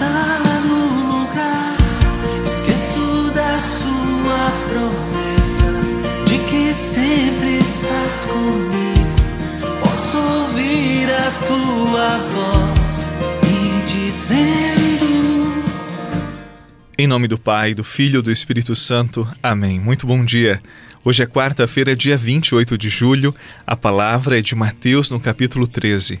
no lugar. Esqueço da sua promessa de que sempre estás comigo. Posso ouvir a tua voz me dizendo. Em nome do Pai, do Filho e do Espírito Santo. Amém. Muito bom dia. Hoje é quarta-feira, dia 28 de julho. A palavra é de Mateus, no capítulo 13.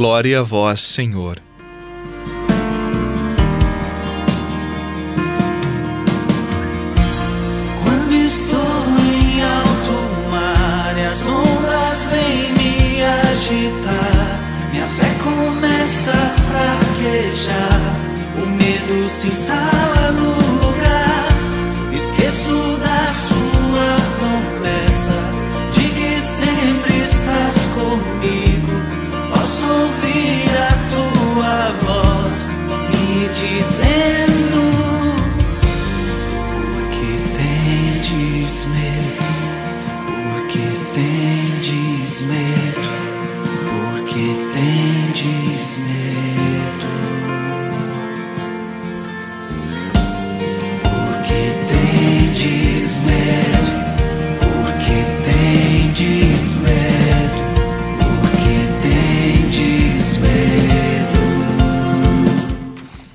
Glória a vós, Senhor. Quando estou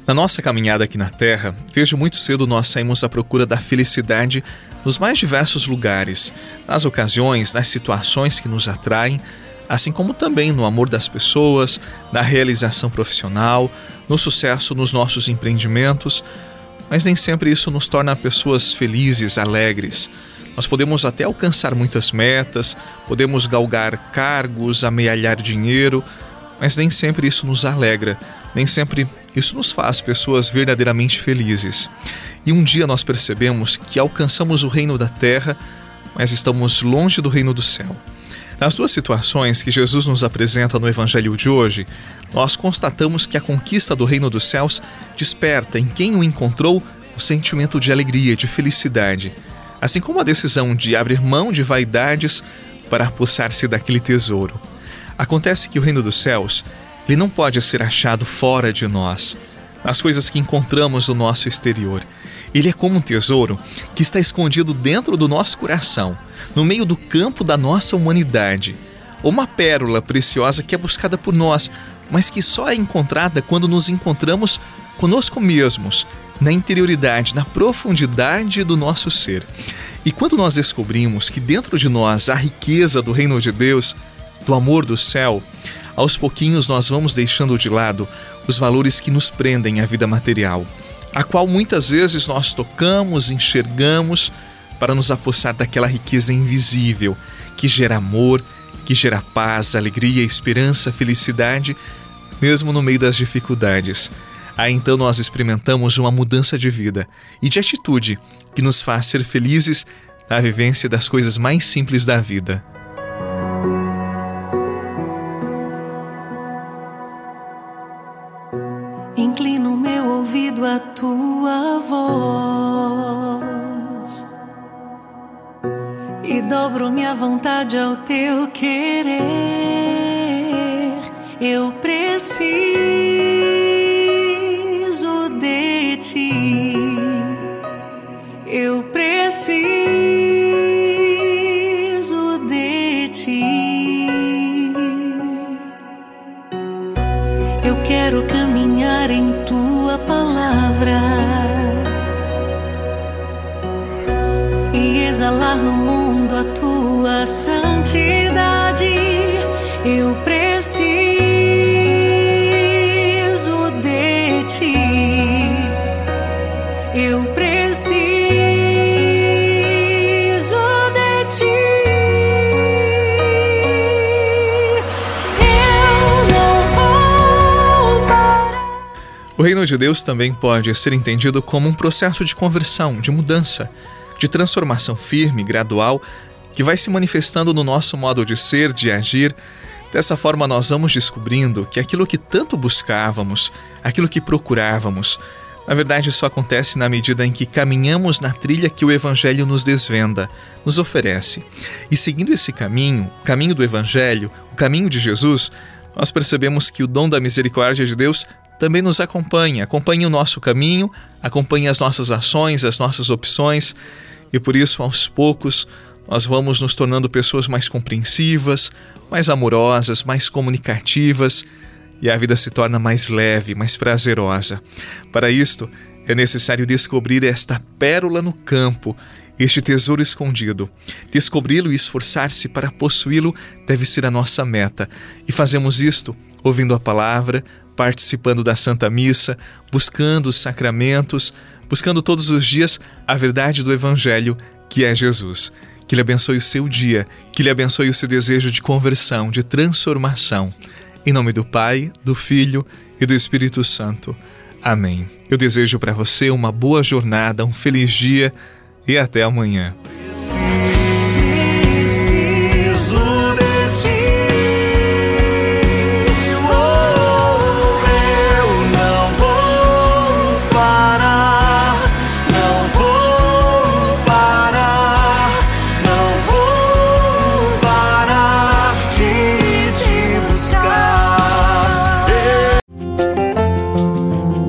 Na nossa caminhada aqui na Terra, desde muito cedo nós saímos à procura da felicidade nos mais diversos lugares, nas ocasiões, nas situações que nos atraem, assim como também no amor das pessoas, na realização profissional, no sucesso nos nossos empreendimentos, mas nem sempre isso nos torna pessoas felizes, alegres. Nós podemos até alcançar muitas metas, podemos galgar cargos, amealhar dinheiro, mas nem sempre isso nos alegra, nem sempre isso nos faz pessoas verdadeiramente felizes. E um dia nós percebemos que alcançamos o reino da terra, mas estamos longe do reino do céu. Nas duas situações que Jesus nos apresenta no Evangelho de hoje, nós constatamos que a conquista do reino dos céus desperta em quem o encontrou o sentimento de alegria, de felicidade, assim como a decisão de abrir mão de vaidades para apossar-se daquele tesouro. Acontece que o reino dos céus ele não pode ser achado fora de nós, nas coisas que encontramos no nosso exterior. Ele é como um tesouro que está escondido dentro do nosso coração, no meio do campo da nossa humanidade. Uma pérola preciosa que é buscada por nós, mas que só é encontrada quando nos encontramos conosco mesmos, na interioridade, na profundidade do nosso ser. E quando nós descobrimos que dentro de nós há riqueza do reino de Deus, do amor do céu, aos pouquinhos nós vamos deixando de lado os valores que nos prendem à vida material, a qual muitas vezes nós tocamos, enxergamos para nos apossar daquela riqueza invisível que gera amor, que gera paz, alegria, esperança, felicidade, mesmo no meio das dificuldades. Aí então nós experimentamos uma mudança de vida e de atitude que nos faz ser felizes na vivência das coisas mais simples da vida. Inclino meu ouvido à tua voz e dobro minha vontade ao teu querer. Quero caminhar em tua palavra e exalar no mundo a tua santidade. O reino de Deus também pode ser entendido como um processo de conversão, de mudança, de transformação firme, gradual, que vai se manifestando no nosso modo de ser, de agir. Dessa forma, nós vamos descobrindo que aquilo que tanto buscávamos, aquilo que procurávamos, Na verdade, isso acontece na medida em que caminhamos na trilha que o Evangelho nos desvenda, nos oferece. E seguindo esse caminho, o caminho do Evangelho, o caminho de Jesus, nós percebemos que o dom da misericórdia de Deus também nos acompanha, acompanha o nosso caminho, acompanha as nossas ações, as nossas opções, e por isso, aos poucos, nós vamos nos tornando pessoas mais compreensivas, mais amorosas, mais comunicativas e a vida se torna mais leve, mais prazerosa. Para isto, é necessário descobrir esta pérola no campo, este tesouro escondido. Descobri-lo e esforçar-se para possuí-lo deve ser a nossa meta. E fazemos isto ouvindo a palavra, participando da Santa Missa, buscando os sacramentos, buscando todos os dias a verdade do Evangelho, que é Jesus. Que Ele abençoe o seu dia, que Ele abençoe o seu desejo de conversão, de transformação. Em nome do Pai, do Filho e do Espírito Santo. Amém. Eu desejo para você uma boa jornada, um feliz dia e até amanhã.